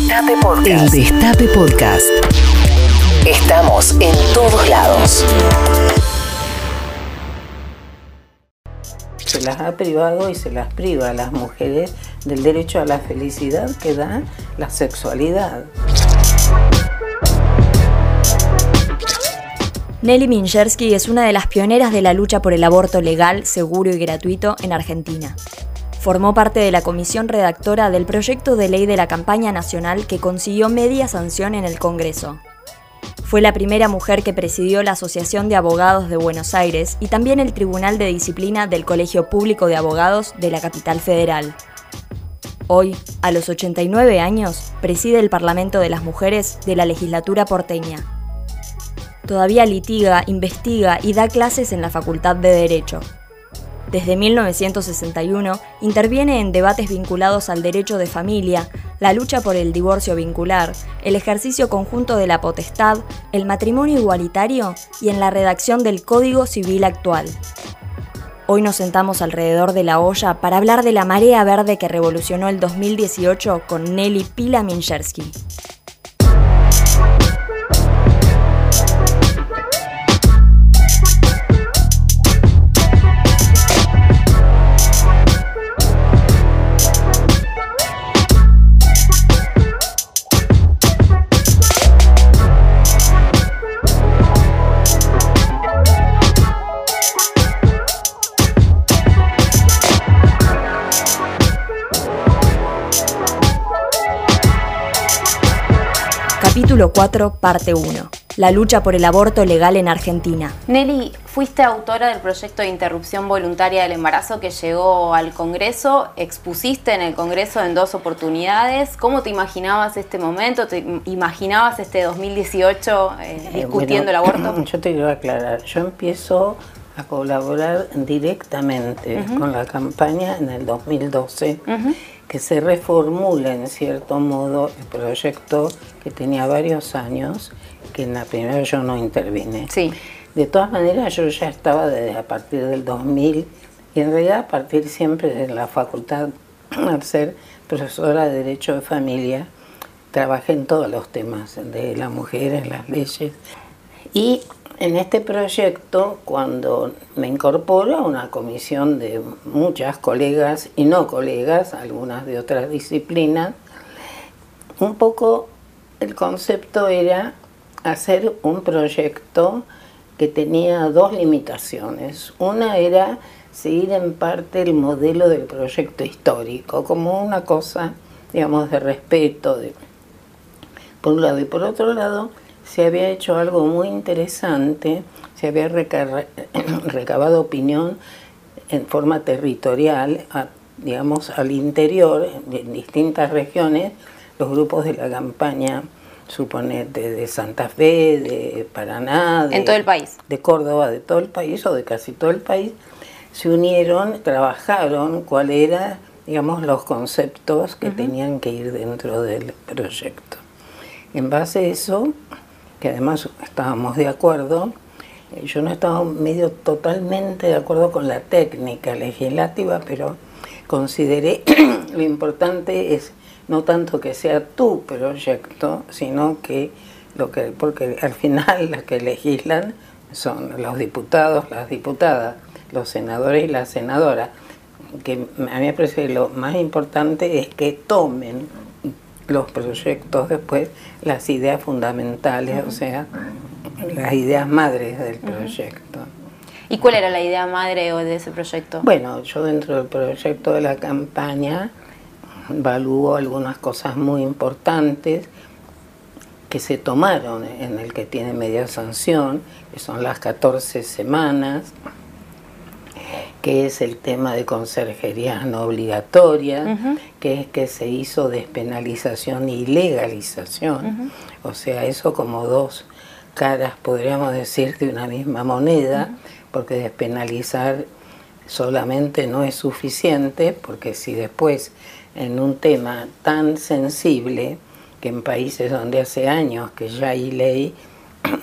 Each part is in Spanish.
Destape Podcast. El Destape Podcast. Estamos en todos lados. Se las ha privado y se las priva a las mujeres del derecho a la felicidad que da la sexualidad. Nelly Minchersky es una de las pioneras de la lucha por el aborto legal, seguro y gratuito en Argentina. Formó parte de la comisión redactora del proyecto de ley de la campaña nacional que consiguió media sanción en el Congreso. Fue la primera mujer que presidió la Asociación de Abogados de Buenos Aires y también el Tribunal de Disciplina del Colegio Público de Abogados de la capital federal. Hoy, a los 89 años, preside el Parlamento de las Mujeres de la legislatura porteña. Todavía litiga, investiga y da clases en la Facultad de Derecho. Desde 1961 interviene en debates vinculados al derecho de familia, la lucha por el divorcio vincular, el ejercicio conjunto de la potestad, el matrimonio igualitario y en la redacción del Código Civil actual. Hoy nos sentamos alrededor de la olla para hablar de la marea verde que revolucionó el 2018 con Nelly Pila Minchersky. Capítulo 4, parte 1. La lucha por el aborto legal en Argentina. Nelly, fuiste autora del proyecto de interrupción voluntaria del embarazo que llegó al Congreso, expusiste en el Congreso en dos oportunidades. ¿Cómo te imaginabas este momento? ¿Te imaginabas este 2018 eh, eh, discutiendo el aborto? Yo te quiero aclarar, yo empiezo a colaborar directamente con la campaña en el 2012 que se reformula en cierto modo el proyecto que tenía varios años, que en la primera yo no intervine. Sí. De todas maneras yo ya estaba desde a partir del 2000 y en realidad a partir siempre de la facultad, al ser profesora de Derecho de Familia, trabajé en todos los temas de la mujer, en las leyes. Y en este proyecto, cuando me incorporo a una comisión de muchas colegas y no colegas, algunas de otras disciplinas, un poco el concepto era hacer un proyecto que tenía dos limitaciones. Una era seguir en parte el modelo del proyecto histórico, como una cosa, digamos, de respeto, por un lado, y por otro lado, se había hecho algo muy interesante, se había recabado opinión en forma territorial, digamos, al interior, en distintas regiones, los grupos de la campaña, suponete, de Santa Fe, de Paraná, de, en todo el país. De Córdoba, de todo el país o de casi todo el país, se unieron, trabajaron cuáles eran, digamos, los conceptos que tenían que ir dentro del proyecto. En base a eso, que además estábamos de acuerdo, eh, yo no estaba medio totalmente de acuerdo con la técnica legislativa, pero consideré lo importante es no tanto que sea tu proyecto, sino que lo que porque al final las que legislan son los diputados, las diputadas, los senadores y las senadoras, que a mí me parece que lo más importante es que tomen los proyectos después, las ideas fundamentales, o sea, las ideas madres del proyecto. ¿Y cuál era la idea madre de ese proyecto? Bueno, yo dentro del proyecto de la campaña evalúo algunas cosas muy importantes que se tomaron en el que tiene media sanción, que son las 14 semanas, que es el tema de conserjerías no obligatorias, que es que se hizo despenalización y legalización, o sea, eso como dos caras, podríamos decir, de una misma moneda, porque despenalizar solamente no es suficiente, porque si después en un tema tan sensible, que en países donde hace años que ya hay ley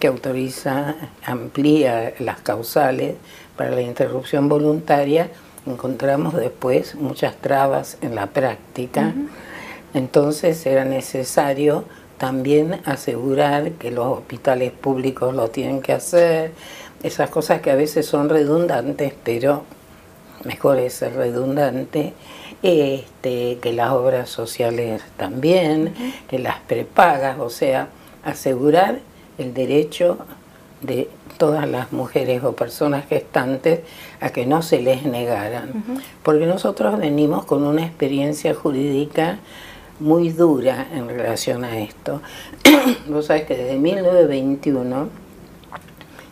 que autoriza, amplía las causales, para la interrupción voluntaria encontramos después muchas trabas en la práctica, Entonces era necesario también asegurar que los hospitales públicos lo tienen que hacer, esas cosas que a veces son redundantes, pero mejor es ser redundante, este, que las obras sociales también, que las prepagas, o sea, asegurar el derecho de todas las mujeres o personas gestantes a que no se les negaran. Porque nosotros venimos con una experiencia jurídica muy dura en relación a esto. Vos sabés que desde 1921,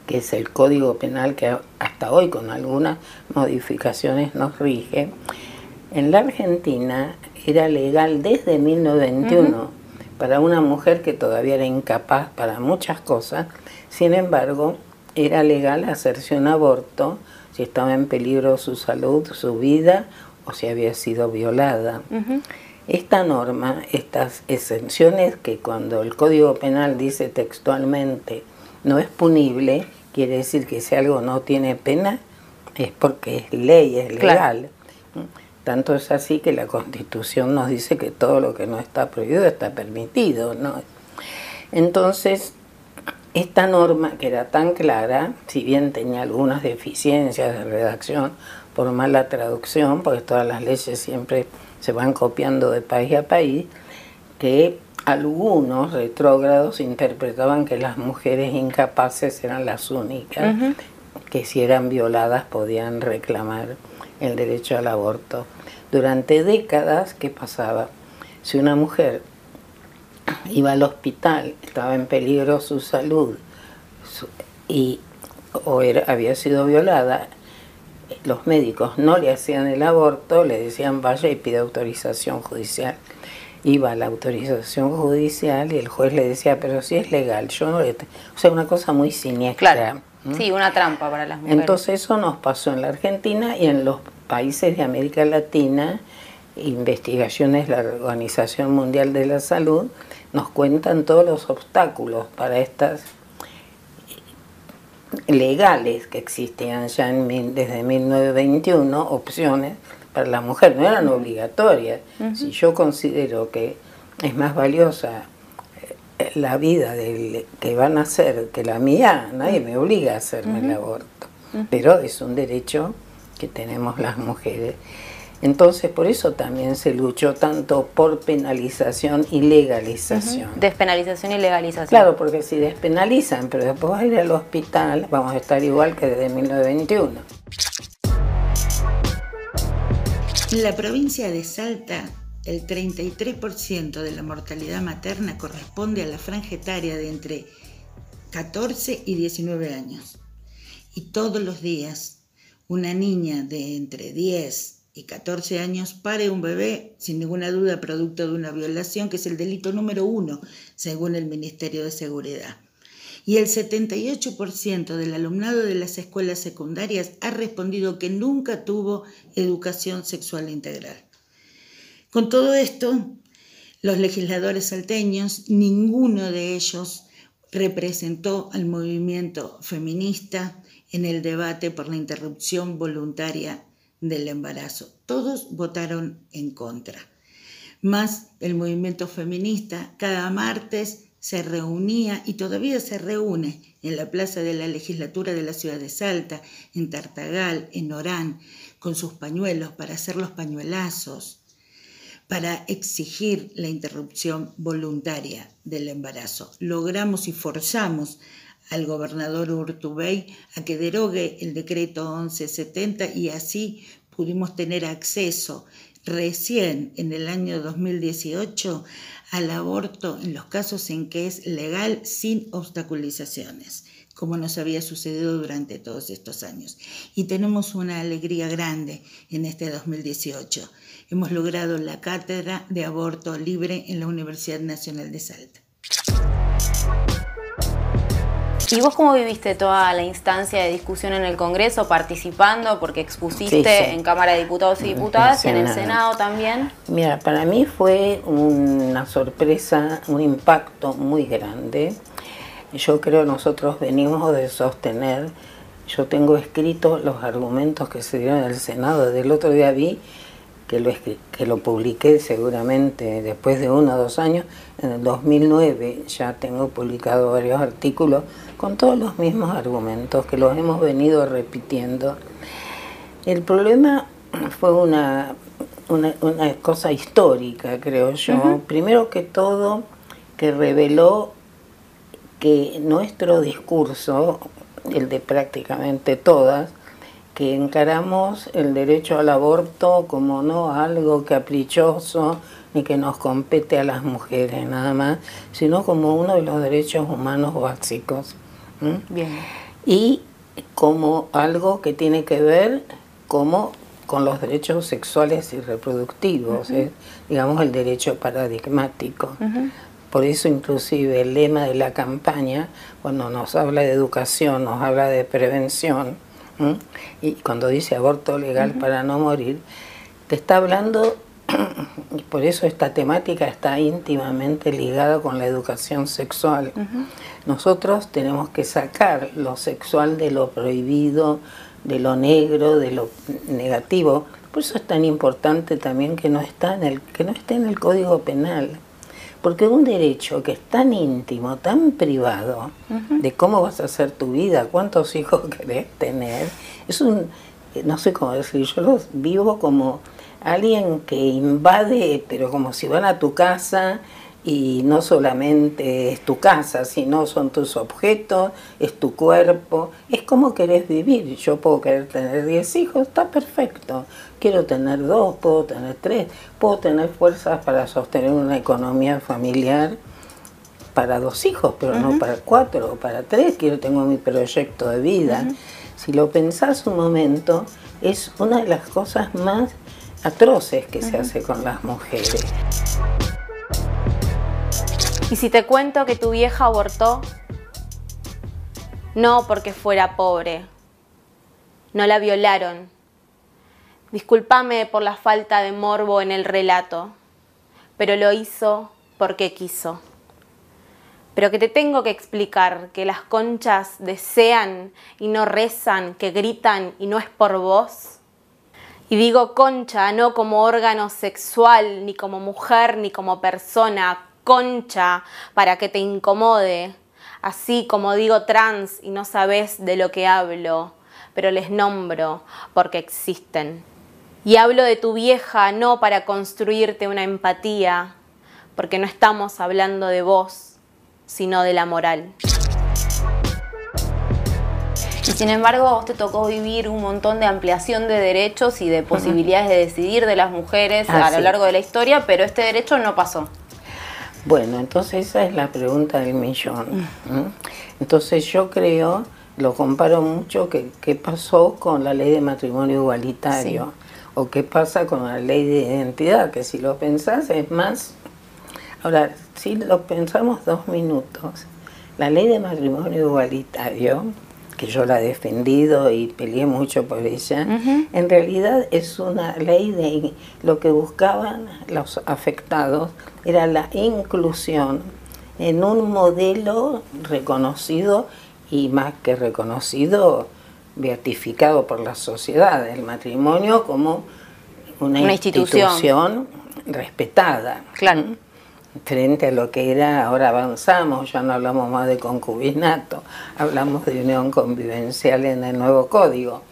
que es el Código Penal que hasta hoy con algunas modificaciones nos rige, en la Argentina era legal desde 1921 para una mujer que todavía era incapaz para muchas cosas, sin embargo, era legal hacerse un aborto si estaba en peligro su salud, su vida o si había sido violada. Esta norma, estas exenciones que cuando el Código Penal dice textualmente no es punible, quiere decir que si algo no tiene pena es porque es ley, es legal. Tanto es así que la Constitución nos dice que todo lo que no está prohibido está permitido. ¿no? Entonces, esta norma que era tan clara, si bien tenía algunas deficiencias de redacción por mala traducción, porque todas las leyes siempre se van copiando de país a país, que algunos retrógrados interpretaban que las mujeres incapaces eran las únicas que si eran violadas podían reclamar el derecho al aborto. Durante décadas, ¿qué pasaba? Si una mujer iba al hospital, estaba en peligro su salud y o había sido violada, los médicos no le hacían el aborto, le decían vaya y pide autorización judicial. Iba a la autorización judicial y el juez le decía, pero si es legal, yo no le... O sea, una cosa muy siniestra. Claro. Sí, una trampa para las mujeres. Entonces eso nos pasó en la Argentina y en los países de América Latina, investigaciones de la Organización Mundial de la Salud, nos cuentan todos los obstáculos para estas legales que existían ya en, desde 1921, opciones para la mujer, no eran obligatorias. Si yo considero que es más valiosa la vida del que van a hacer que la mía, nadie me obliga a hacerme el aborto, pero es un derecho que tenemos las mujeres. Entonces, por eso también se luchó tanto por penalización y legalización. Despenalización y legalización. Claro, porque si despenalizan, pero después vas a ir al hospital, vamos a estar igual que desde 1921. En la provincia de Salta, el 33% de la mortalidad materna corresponde a la franja etaria de entre 14 y 19 años. Y todos los días, una niña de entre 10 y 14 años pare un bebé, sin ninguna duda producto de una violación, que es el delito número uno, según el Ministerio de Seguridad. Y el 78% del alumnado de las escuelas secundarias ha respondido que nunca tuvo educación sexual integral. Con todo esto, los legisladores salteños, ninguno de ellos representó al movimiento feminista en el debate por la interrupción voluntaria del embarazo. Todos votaron en contra. Más el movimiento feminista cada martes se reunía y todavía se reúne en la plaza de la legislatura de la ciudad de Salta, en Tartagal, en Orán, con sus pañuelos para hacer los pañuelazos, para exigir la interrupción voluntaria del embarazo. Logramos y forzamos al gobernador Urtubey a que derogue el decreto 1170 y así pudimos tener acceso recién en el año 2018 al aborto en los casos en que es legal sin obstaculizaciones, como nos había sucedido durante todos estos años. Y tenemos una alegría grande en este 2018. Hemos logrado la cátedra de aborto libre en la Universidad Nacional de Salta. ¿Y vos cómo viviste toda la instancia de discusión en el Congreso, participando, porque expusiste en Cámara de Diputados y Diputadas y en el Senado también? Mira, para mí fue una sorpresa, un impacto muy grande. Yo creo nosotros venimos de sostener, yo tengo escritos los argumentos que se dieron en el Senado. Del otro día vi que lo, que lo publiqué seguramente después de uno o dos años, en el 2009 ya tengo publicado varios artículos con todos los mismos argumentos que los hemos venido repitiendo. El problema fue una, una, cosa histórica, creo yo. Primero que todo, que reveló que nuestro discurso, el de prácticamente todas, que encaramos el derecho al aborto como no algo caprichoso ni que nos compete a las mujeres nada más, sino como uno de los derechos humanos básicos. Bien. Y como algo que tiene que ver como con los derechos sexuales y reproductivos, digamos el derecho paradigmático. Por eso inclusive el lema de la campaña, cuando nos habla de educación, nos habla de prevención, y cuando dice aborto legal para no morir, te está hablando, y por eso esta temática está íntimamente ligada con la educación sexual. Nosotros tenemos que sacar lo sexual de lo prohibido, de lo negro, de lo negativo. Por eso es tan importante también que no, está en el, que no esté en el Código Penal. Porque un derecho que es tan íntimo, tan privado, de cómo vas a hacer tu vida, cuántos hijos querés tener, es un, no sé cómo decir, yo lo vivo como alguien que invade, pero como si van a tu casa y no solamente es tu casa, sino son tus objetos, es tu cuerpo, es como querés vivir. Yo puedo querer tener 10 hijos, está perfecto. Quiero tener dos, puedo tener tres, puedo tener fuerzas para sostener una economía familiar para dos hijos, pero no para cuatro o para tres. Quiero tengo mi proyecto de vida. Si lo pensás un momento, es una de las cosas más atroces que se hace con las mujeres. ¿Y si te cuento que tu vieja abortó? No porque fuera pobre. No la violaron. Discúlpame por la falta de morbo en el relato, pero lo hizo porque quiso. Pero que te tengo que explicar que las conchas desean y no rezan, que gritan y no es por vos. Y digo concha no como órgano sexual, ni como mujer, ni como persona, concha para que te incomode, así como digo trans y no sabes de lo que hablo, pero les nombro porque existen. Y hablo de tu vieja no para construirte una empatía, porque no estamos hablando de vos, sino de la moral. Y sin embargo, a vos te tocó vivir un montón de ampliación de derechos y de posibilidades de decidir de las mujeres a lo largo de la historia, pero este derecho no pasó. Bueno, entonces esa es la pregunta del millón. Entonces yo creo, lo comparo mucho, que qué pasó con la ley de matrimonio igualitario o qué pasa con la ley de identidad, que si lo pensás es más... Ahora, si lo pensamos dos minutos, la ley de matrimonio igualitario que yo la he defendido y peleé mucho por ella, en realidad es una ley de lo que buscaban los afectados era la inclusión en un modelo reconocido y más que reconocido, beatificado por la sociedad, el matrimonio como una, institución. respetada. Claro frente a lo que era, ahora avanzamos, ya no hablamos más de concubinato, hablamos de unión convivencial en el nuevo código.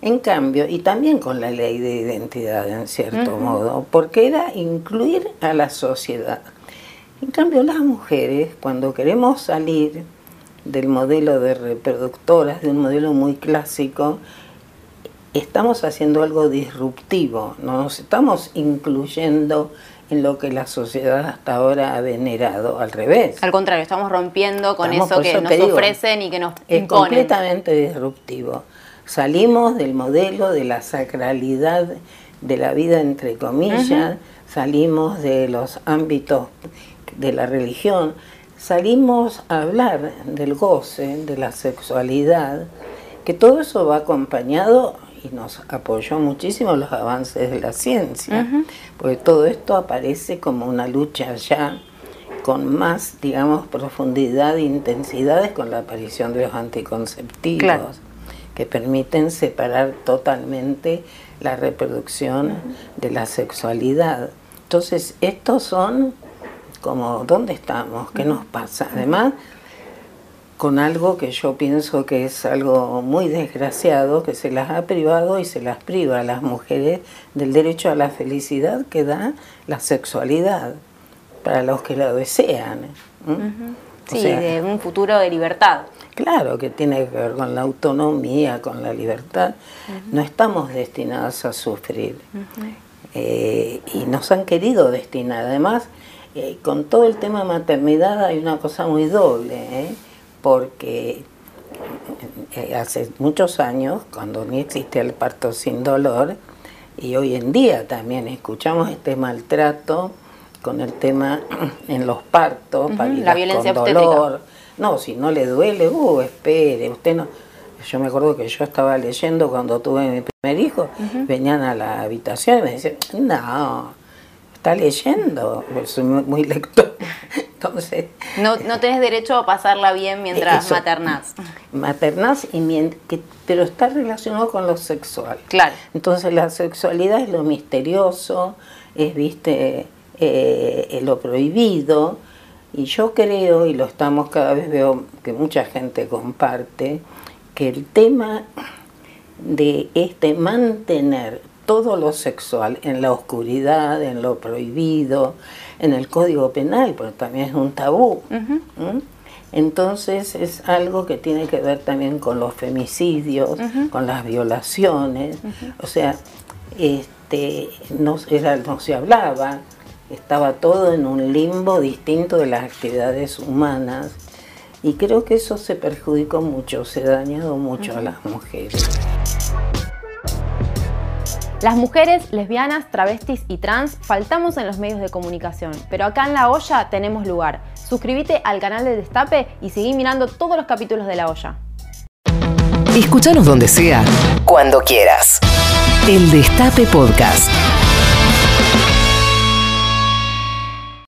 En cambio, y también con la ley de identidad en cierto modo, porque era incluir a la sociedad. En cambio, las mujeres, cuando queremos salir del modelo de reproductoras, de un modelo muy clásico, estamos haciendo algo disruptivo, no nos estamos incluyendo en lo que la sociedad hasta ahora ha venerado, al revés. Al contrario, estamos rompiendo con eso que nos ofrecen y que nos es completamente disruptivo. Salimos del modelo de la sacralidad de la vida, entre comillas, salimos de los ámbitos de la religión, salimos a hablar del goce, de la sexualidad, que todo eso va acompañado y nos apoyó muchísimo los avances de la ciencia, porque todo esto aparece como una lucha ya con más, digamos, profundidad e intensidades con la aparición de los anticonceptivos, que permiten separar totalmente la reproducción de la sexualidad. Entonces, estos son como, ¿dónde estamos? ¿Qué nos pasa? Además, con algo que yo pienso que es algo muy desgraciado, que se las ha privado y se las priva a las mujeres del derecho a la felicidad que da la sexualidad para los que la desean. Sí, de un futuro de libertad. Claro, que tiene que ver con la autonomía, con la libertad. No estamos destinadas a sufrir. Eh, y nos han querido destinar. Además, eh, con todo el tema maternidad hay una cosa muy doble. ¿eh? Porque eh, hace muchos años, cuando ni existía el parto sin dolor, y hoy en día también escuchamos este maltrato con el tema en los partos, la violencia con dolor. No, si no le duele, uh, espere, usted no. Yo me acuerdo que yo estaba leyendo cuando tuve mi primer hijo, venían a la habitación y me decían, no, está leyendo, soy muy lector. Entonces, no, no tenés derecho a pasarla bien mientras maternás. Maternás, y pero está relacionado con lo sexual. Claro. Entonces la sexualidad es lo misterioso, es, viste, eh, lo prohibido. Y yo creo, y lo estamos cada vez veo que mucha gente comparte, que el tema de este mantener todo lo sexual en la oscuridad, en lo prohibido, en el Código Penal, pero también es un tabú. Entonces es algo que tiene que ver también con los femicidios, con las violaciones, o sea, este, no, era, no se hablaba, estaba todo en un limbo distinto de las actividades humanas y creo que eso se perjudicó mucho, se ha dañado mucho a las mujeres. Las mujeres, lesbianas, travestis y trans faltamos en los medios de comunicación, pero acá en La Olla tenemos lugar. Suscríbete al canal de Destape y seguí mirando todos los capítulos de La Olla. Escúchanos donde sea, cuando quieras. El Destape Podcast.